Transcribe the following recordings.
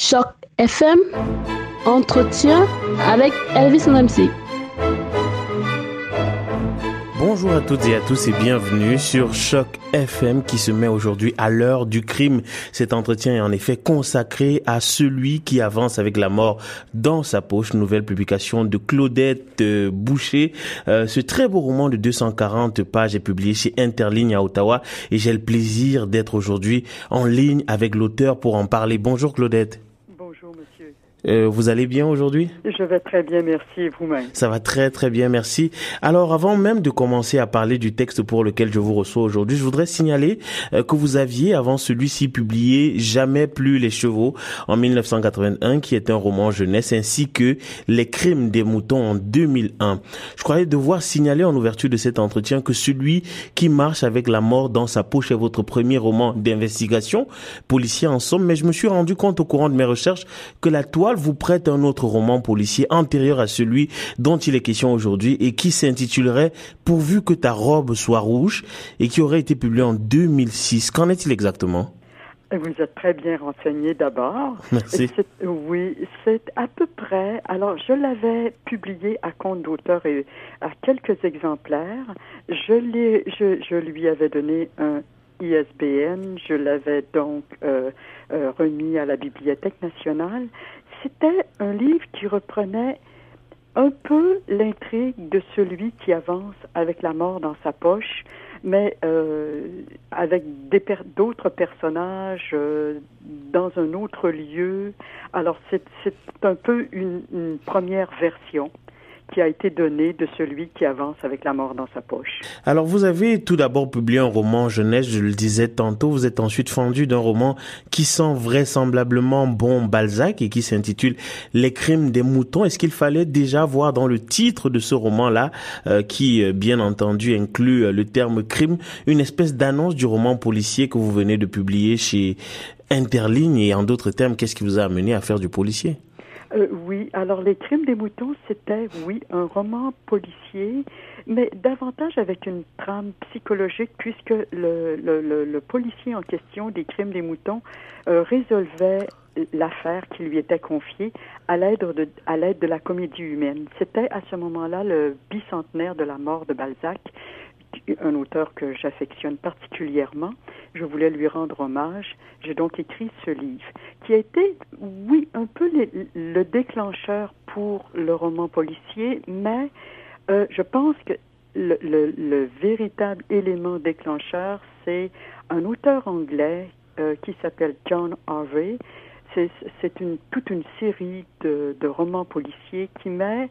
Choc FM, entretien avec Elvis MC. Bonjour à toutes et à tous et bienvenue sur Choc FM qui se met aujourd'hui à l'heure du crime. Cet entretien est en effet consacré à celui qui avance avec la mort dans sa poche. Nouvelle publication de Claudette euh, Boucher. Euh, ce très beau roman de 240 pages est publié chez Interligne à Ottawa et j'ai le plaisir d'être aujourd'hui en ligne avec l'auteur pour en parler. Bonjour Claudette. Euh, vous allez bien aujourd'hui? Je vais très bien, merci. Vous-même? Ça va très très bien, merci. Alors, avant même de commencer à parler du texte pour lequel je vous reçois aujourd'hui, je voudrais signaler euh, que vous aviez, avant celui-ci, publié Jamais plus les chevaux en 1981, qui est un roman jeunesse, ainsi que Les crimes des moutons en 2001. Je croyais devoir signaler en ouverture de cet entretien que celui qui marche avec la mort dans sa poche est votre premier roman d'investigation, policier en somme, mais je me suis rendu compte au courant de mes recherches que la toile vous prête un autre roman policier antérieur à celui dont il est question aujourd'hui et qui s'intitulerait Pourvu que ta robe soit rouge et qui aurait été publié en 2006. Qu'en est-il exactement? Vous êtes très bien renseigné d'abord. Merci. Oui, c'est à peu près. Alors, je l'avais publié à compte d'auteur et à quelques exemplaires. Je, l'ai, je, je lui avais donné un ISBN. Je l'avais donc euh, euh, remis à la Bibliothèque nationale c'était un livre qui reprenait un peu l'intrigue de celui qui avance avec la mort dans sa poche, mais euh, avec d'autres personnages euh, dans un autre lieu. Alors c'est un peu une première version qui a été donné de celui qui avance avec la mort dans sa poche. Alors vous avez tout d'abord publié un roman jeunesse, je le disais tantôt, vous êtes ensuite fendu d'un roman qui sent vraisemblablement bon Balzac et qui s'intitule Les crimes des moutons. Est-ce qu'il fallait déjà voir dans le titre de ce roman-là, euh, qui euh, bien entendu inclut euh, le terme crime, une espèce d'annonce du roman policier que vous venez de publier chez Interligne et en d'autres termes, qu'est-ce qui vous a amené à faire du policier? Euh, oui, alors Les Crimes des moutons, c'était, oui, un roman policier, mais davantage avec une trame psychologique, puisque le, le, le, policier en question des Crimes des moutons euh, résolvait l'affaire qui lui était confiée à l'aide de, à l'aide de la comédie humaine. C'était à ce moment-là le bicentenaire de la mort de Balzac, un auteur que j'affectionne particulièrement. Je voulais lui rendre hommage. J'ai donc écrit ce livre, qui a été, oui, un peu le, déclencheur pour le roman policier, mais euh, je pense que le, le, véritable élément déclencheur, c'est un auteur anglais euh, qui s'appelle John Harvey. C'est toute une série de, de romans policiers qui met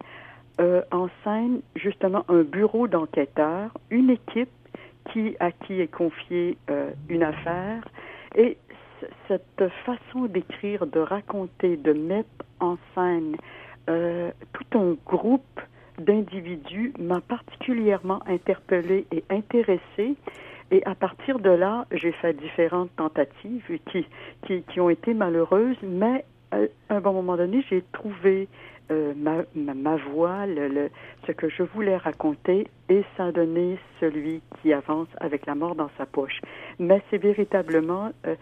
euh, en scène justement un bureau d'enquêteurs, une équipe qui à qui est confiée euh, une affaire et cette façon d'écrire, de raconter, de mettre en scène euh, tout un groupe d'individus m'a particulièrement interpellée et intéressée. Et à partir de là, j'ai fait différentes tentatives qui, qui, qui ont été malheureuses, mais un bon moment donné, j'ai trouvé euh, ma, ma, voix, ce que je voulais raconter, et ça donné celui qui avance avec la mort dans sa poche. Mais c'est véritablement, euh,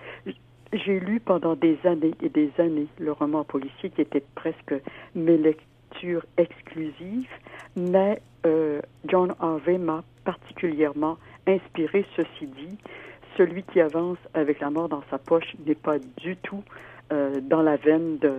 j'ai lu pendant des années et des années le roman policier qui était presque mes lectures exclusives, mais euh, John Harvey m'a particulièrement inspiré, ceci dit. Celui qui avance avec la mort dans sa poche n'est pas du tout euh, dans la veine de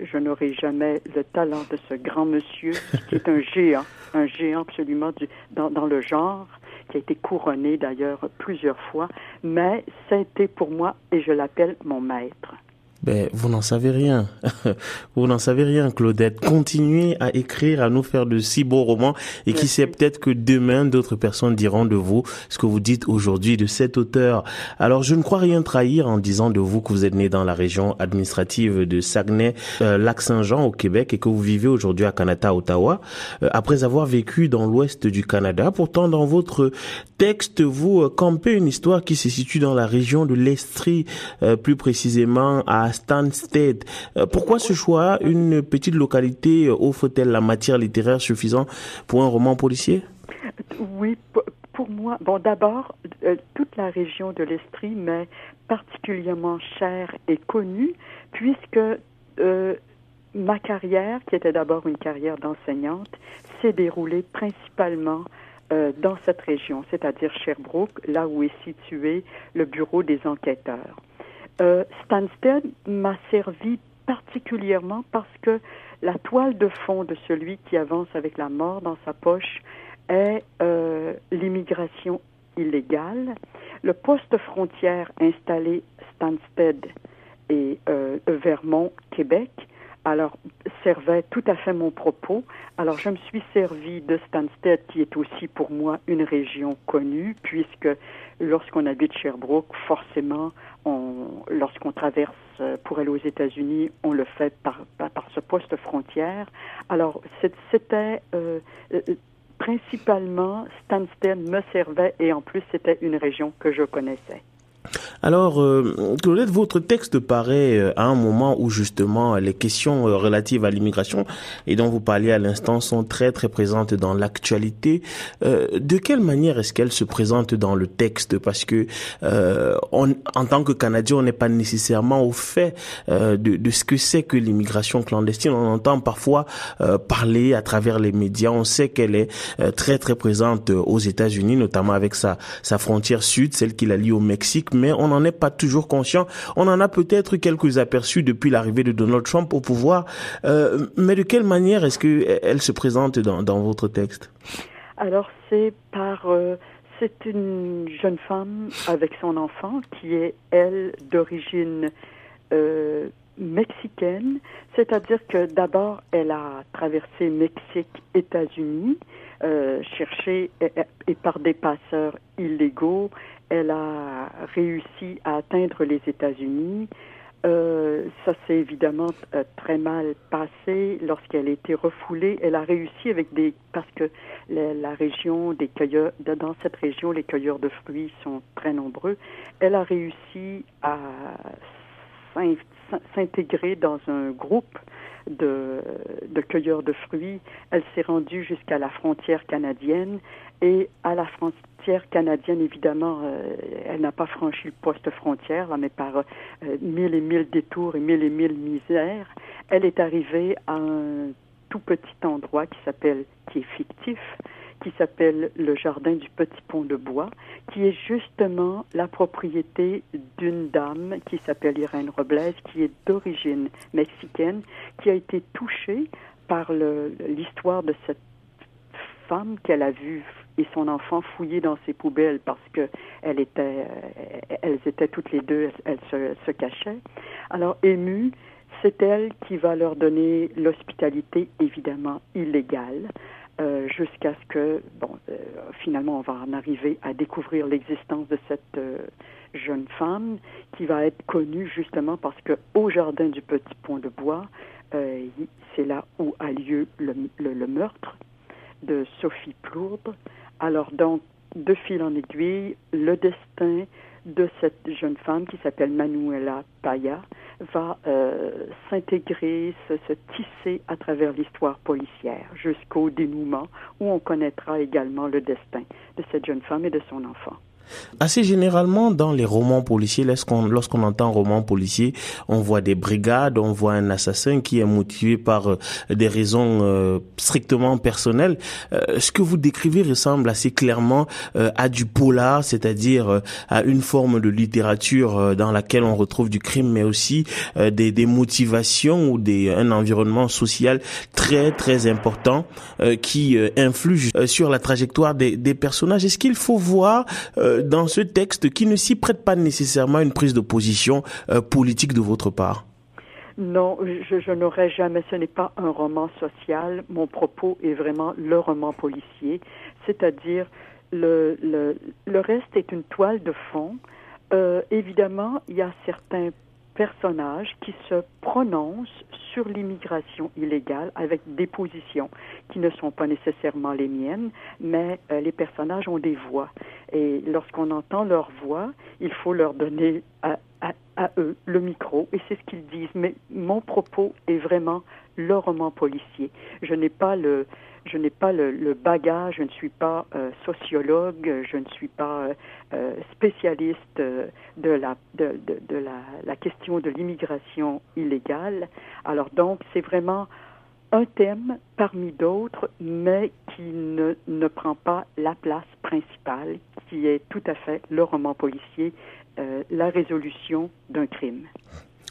je n'aurai jamais le talent de ce grand monsieur qui est un géant, un géant absolument du, dans, dans le genre, qui a été couronné d'ailleurs plusieurs fois, mais ça a été pour moi, et je l'appelle mon maître. Ben, vous n'en savez rien. vous n'en savez rien, Claudette. Continuez à écrire, à nous faire de si beaux romans et qui sait peut-être que demain d'autres personnes diront de vous ce que vous dites aujourd'hui de cet auteur. Alors, je ne crois rien trahir en disant de vous que vous êtes né dans la région administrative de Saguenay, euh, Lac-Saint-Jean au Québec et que vous vivez aujourd'hui à Canada, Ottawa, euh, après avoir vécu dans l'ouest du Canada. Pourtant, dans votre texte, vous euh, campez une histoire qui se situe dans la région de l'Estrie, plus précisément à Stansted. Euh, pourquoi ce choix Une petite localité euh, offre-t-elle la matière littéraire suffisante pour un roman policier? Oui, pour moi, bon, d'abord, euh, toute la région de l'Estrie m'est particulièrement chère et connue, puisque ma carrière, qui était d'abord une carrière d'enseignante, s'est déroulée principalement dans cette région, c'est-à-dire Sherbrooke, là où est situé le bureau des enquêteurs. Stansted m'a servi particulièrement parce que la toile de fond de celui qui avance avec la mort dans sa poche est euh, l'immigration illégale. Le poste frontière installé Stansted et euh, Vermont, Québec, alors servait tout à fait mon propos. Alors je me suis servi de Stansted, qui est aussi pour moi une région connue, puisque lorsqu'on habite Sherbrooke, forcément, lorsqu'on traverse euh, pour aller aux États-Unis, on le fait par, par ce poste frontière. Alors, c'était euh, euh, principalement, Stansted me servait et en plus, c'était une région que je connaissais. Alors, euh, Claudette, votre texte paraît euh, à un moment où justement les questions euh, relatives à l'immigration et dont vous parliez à l'instant sont très très présentes dans l'actualité. de quelle manière est-ce qu'elles se présentent dans le texte? Parce que on, en tant que Canadien, on n'est pas nécessairement au fait de, de, ce que c'est que l'immigration clandestine. On entend parfois parler à travers les médias. On sait qu'elle est très très présente aux États-Unis, notamment avec sa, sa frontière sud, celle qui la lie au Mexique mais on n'en est pas toujours conscient. On en a peut-être quelques aperçus depuis l'arrivée de Donald Trump au pouvoir, euh, mais de quelle manière est-ce qu'elle se présente dans, votre texte? Alors c'est par... Euh, c'est une jeune femme avec son enfant qui est, elle, d'origine euh, mexicaine, c'est-à-dire que d'abord, elle a traversé Mexique, États-Unis, euh, cherché et, par des passeurs illégaux, elle a réussi à atteindre les États-Unis. Euh, ça s'est évidemment euh, très mal passé lorsqu'elle a été refoulée. Elle a réussi avec des parce que la, région des cueilleurs dans cette région les cueilleurs de fruits sont très nombreux. Elle a réussi à s'intégrer dans un groupe de, de cueilleurs de fruits. Elle s'est rendue jusqu'à la frontière canadienne et à la frontière canadienne, évidemment, euh, elle n'a pas franchi le poste frontière, mais par euh, mille et mille détours et mille et mille misères, elle est arrivée à un tout petit endroit qui s'appelle, qui est fictif, qui s'appelle le jardin du petit pont de bois, qui est justement la propriété d'une dame qui s'appelle Irène Robles, qui est d'origine mexicaine, qui a été touchée par l'histoire de cette femme qu'elle a vue et son enfant fouillé dans ses poubelles parce que euh, elles étaient toutes les deux, elles se, cachaient. Alors émue, c'est elle qui va leur donner l'hospitalité évidemment illégale. Euh, jusqu'à ce que, bon, euh, finalement, on va en arriver à découvrir l'existence de cette jeune femme qui va être connue justement parce que au jardin du Petit Pont de Bois, c'est là où a lieu le, le, meurtre de Sophie Plourde. Alors donc, de fil en aiguille, le destin de cette jeune femme qui s'appelle Manuela Paya va euh, s'intégrer, se, se, tisser à travers l'histoire policière jusqu'au dénouement où on connaîtra également le destin de cette jeune femme et de son enfant. Assez généralement, dans les romans policiers, lorsqu'on lorsqu'on entend roman policier, on voit des brigades, on voit un assassin qui est motivé par euh, des raisons euh, strictement personnelles. Euh, ce que vous décrivez ressemble assez clairement à du polar, c'est-à-dire à une forme de littérature dans laquelle on retrouve du crime, mais aussi des, des motivations ou des un environnement social très très important qui influe sur la trajectoire des, des personnages. Est-ce qu'il faut voir dans ce texte qui ne s'y prête pas nécessairement une prise de position euh, politique de votre part non, je, je n'aurais jamais, ce n'est pas un roman social. Mon propos est vraiment le roman policier, c'est-à-dire le, le, le reste est une toile de fond. Euh, évidemment, il y a certains personnages qui se prononcent sur l'immigration illégale avec des positions qui ne sont pas nécessairement les miennes, mais euh, les personnages ont des voix. Et lorsqu'on entend leur voix, il faut leur donner à, eux le micro, et c'est ce qu'ils disent. Mais mon propos est vraiment le roman policier. Je n'ai pas le, je n'ai pas le, bagage, je ne suis pas euh, sociologue, je ne suis pas euh, euh, spécialiste de, la, de, la, question de l'immigration illégale. Alors donc, c'est vraiment un thème parmi d'autres, mais qui ne, ne prend pas la place principale, qui est tout à fait le roman policier, euh, la résolution d'un crime.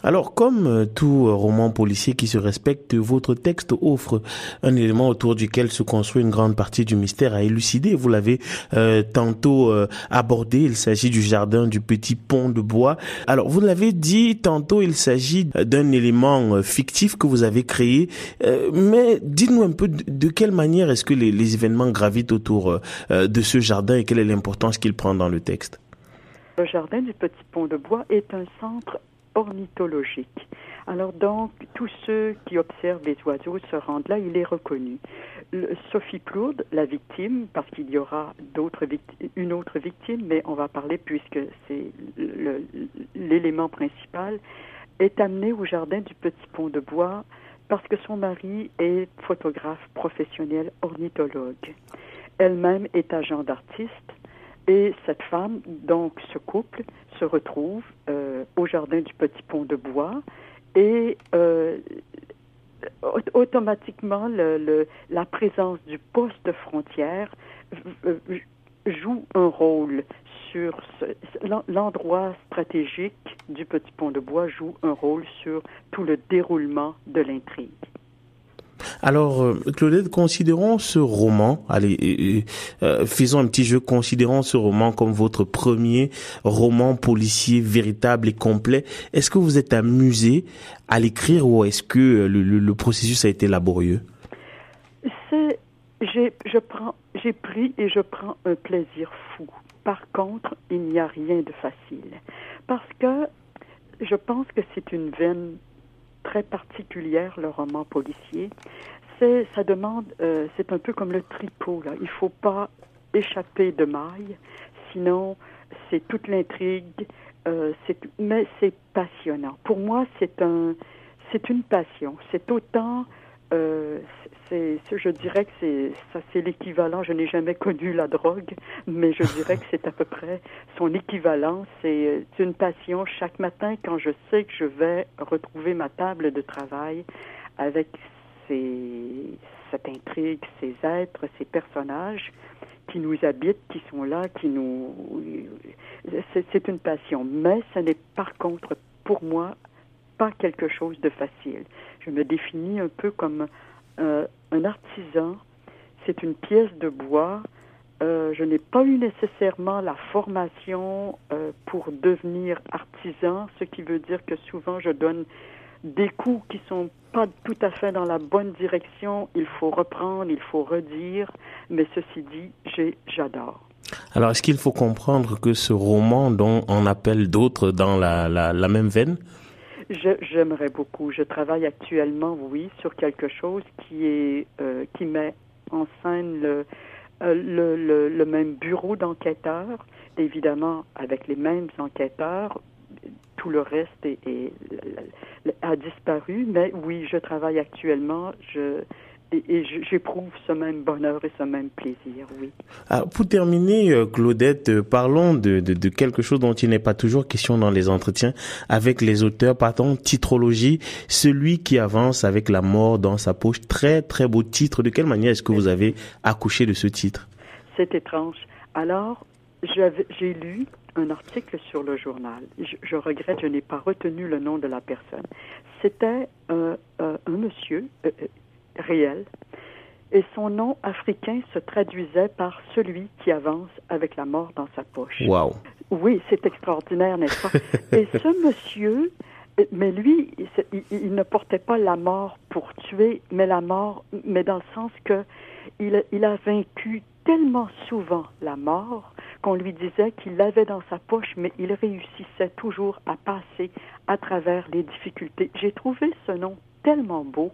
Alors, comme euh, tout euh, roman policier qui se respecte, votre texte offre un élément autour duquel se construit une grande partie du mystère à élucider. Vous l'avez euh, tantôt abordé, il s'agit du jardin du petit pont de bois. Alors, vous l'avez dit tantôt, il s'agit d'un élément fictif que vous avez créé. mais dites-nous un peu de, quelle manière est-ce que les, les, événements gravitent autour de ce jardin et quelle est l'importance qu'il prend dans le texte? Le jardin du petit pont de bois est un centre ornithologique. Alors donc, tous ceux qui observent les oiseaux se rendent là, il est reconnu. Sophie Plourde, la victime, parce qu'il y aura d'autres une autre victime, mais on va parler puisque c'est l'élément principal, est amenée au jardin du Petit Pont de Bois parce que son mari est photographe professionnel ornithologue. Elle-même est agent d'artiste et cette femme, donc ce couple, se retrouve euh, au jardin du Petit Pont de Bois et euh, automatiquement la présence du poste frontière joue un rôle sur l'endroit stratégique du Petit Pont de Bois joue un rôle sur tout le déroulement de l'intrigue. Alors, euh, Claudette, considérons ce roman, allez, euh, faisons un petit jeu, considérons ce roman comme votre premier roman policier véritable et complet. Est-ce que vous êtes amusé à l'écrire ou est-ce que euh, le, processus a été laborieux? C'est, j'ai, j'ai pris et je prends un plaisir fou. Par contre, il n'y a rien de facile parce que je pense que c'est une veine très particulière, le roman policier. C'est, ça demande, euh, c'est un peu comme le tricot, là. Il faut pas échapper de maille, sinon c'est toute l'intrigue, euh, mais c'est passionnant. Pour moi, c'est un, c'est une passion. C'est autant, euh, c'est, je dirais que c'est ça, c'est l'équivalent. Je n'ai jamais connu la drogue, mais je dirais que c'est à peu près son équivalent. C'est une passion. Chaque matin, quand je sais que je vais retrouver ma table de travail avec ces, cette intrigue, ces êtres, ces personnages qui nous habitent, qui sont là, qui nous, c'est une passion. Mais ce n'est par contre pour moi pas quelque chose de facile. Je me définis un peu comme euh, un artisan. C'est une pièce de bois. Euh, je n'ai pas eu nécessairement la formation euh, pour devenir artisan, ce qui veut dire que souvent je donne des coups qui sont pas tout à fait dans la bonne direction. Il faut reprendre, il faut redire. Mais ceci dit, j'adore. Alors, est-ce qu'il faut comprendre que ce roman, dont on appelle d'autres dans la, la, la même veine, J'aimerais beaucoup. Je travaille actuellement, oui, sur quelque chose qui est euh, qui met en scène le, euh, le, le, le même bureau d'enquêteurs, évidemment avec les mêmes enquêteurs. Tout le reste est, est, a disparu, mais oui, je travaille actuellement. Je et, j'éprouve ce même bonheur et ce même plaisir, oui. Ah, pour terminer, euh, Claudette, euh, parlons de, de, de, quelque chose dont il n'est pas toujours question dans les entretiens avec les auteurs. Partons titrologie, celui qui avance avec la mort dans sa poche. Très, très beau titre. De quelle manière est-ce que vous avez accouché de ce titre? C'est étrange. Alors, j'ai lu un article sur le journal. Je, je regrette, je n'ai pas retenu le nom de la personne. C'était euh, euh, un monsieur, euh, réel, et son nom africain se traduisait par celui qui avance avec la mort dans sa poche. Wow. Oui, c'est extraordinaire, n'est-ce pas? et ce monsieur, mais lui, il, il, ne portait pas la mort pour tuer, mais la mort, mais dans le sens que il, il a vaincu tellement souvent la mort qu'on lui disait qu'il l'avait dans sa poche, mais il réussissait toujours à passer à travers les difficultés. J'ai trouvé ce nom tellement beau,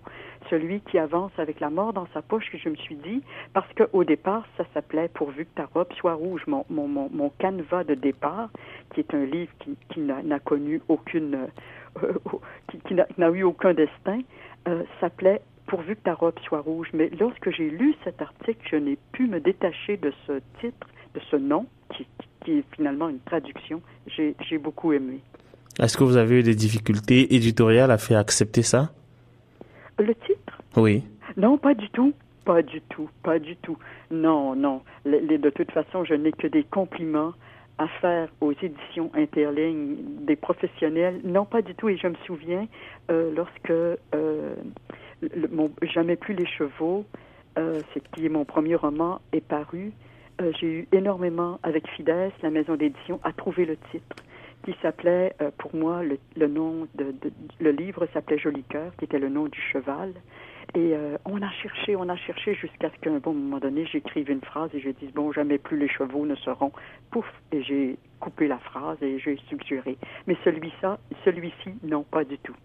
celui qui avance avec la mort dans sa poche, que je me suis dit, parce qu'au départ, ça s'appelait Pourvu que ta robe soit rouge, mon, mon, mon, mon canevas de départ, qui est un livre qui, qui n'a connu aucune, euh, qui, n'a eu aucun destin, euh, s'appelait Pourvu que ta robe soit rouge. Mais lorsque j'ai lu cet article, je n'ai pu me détacher de ce titre, de ce nom, qui, qui est finalement une traduction. J'ai beaucoup aimé. Est-ce que vous avez eu des difficultés éditoriales à faire accepter ça? Le titre Oui. Non, pas du tout. Pas du tout, pas du tout. Non, non. de toute façon, je n'ai que des compliments à faire aux éditions Interlignes des professionnels. Non, pas du tout. Et je me souviens, euh, lorsque euh, mon, Jamais plus les chevaux, euh, c'est qui est mon premier roman, est paru, j'ai eu énormément, avec Fides, la maison d'édition, à trouver le titre qui s'appelait, euh, pour moi, le, nom de, de, le livre s'appelait Joli cœur, qui était le nom du cheval. Et euh, on a cherché, on a cherché jusqu'à ce qu'à un bon moment donné, j'écrive une phrase et je dise bon, jamais plus les chevaux ne seront. Pouf, et j'ai coupé la phrase et j'ai suggéré. Mais celui-ci, celui-ci, non, pas du tout.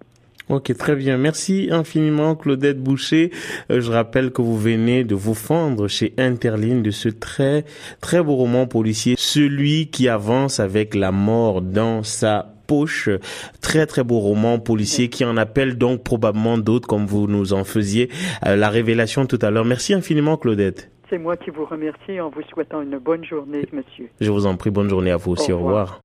Ok, très bien. Merci infiniment, Claudette Boucher. Euh, je rappelle que vous venez de vous fendre chez Interline de ce très, très beau roman policier, celui qui avance avec la mort dans sa poche. Très, très beau roman policier qui en appelle donc probablement d'autres comme vous nous en faisiez euh, la révélation tout à l'heure. Merci infiniment, Claudette. C'est moi qui vous remercie en vous souhaitant une bonne journée, monsieur. Je vous en prie, bonne journée à vous aussi. Au revoir.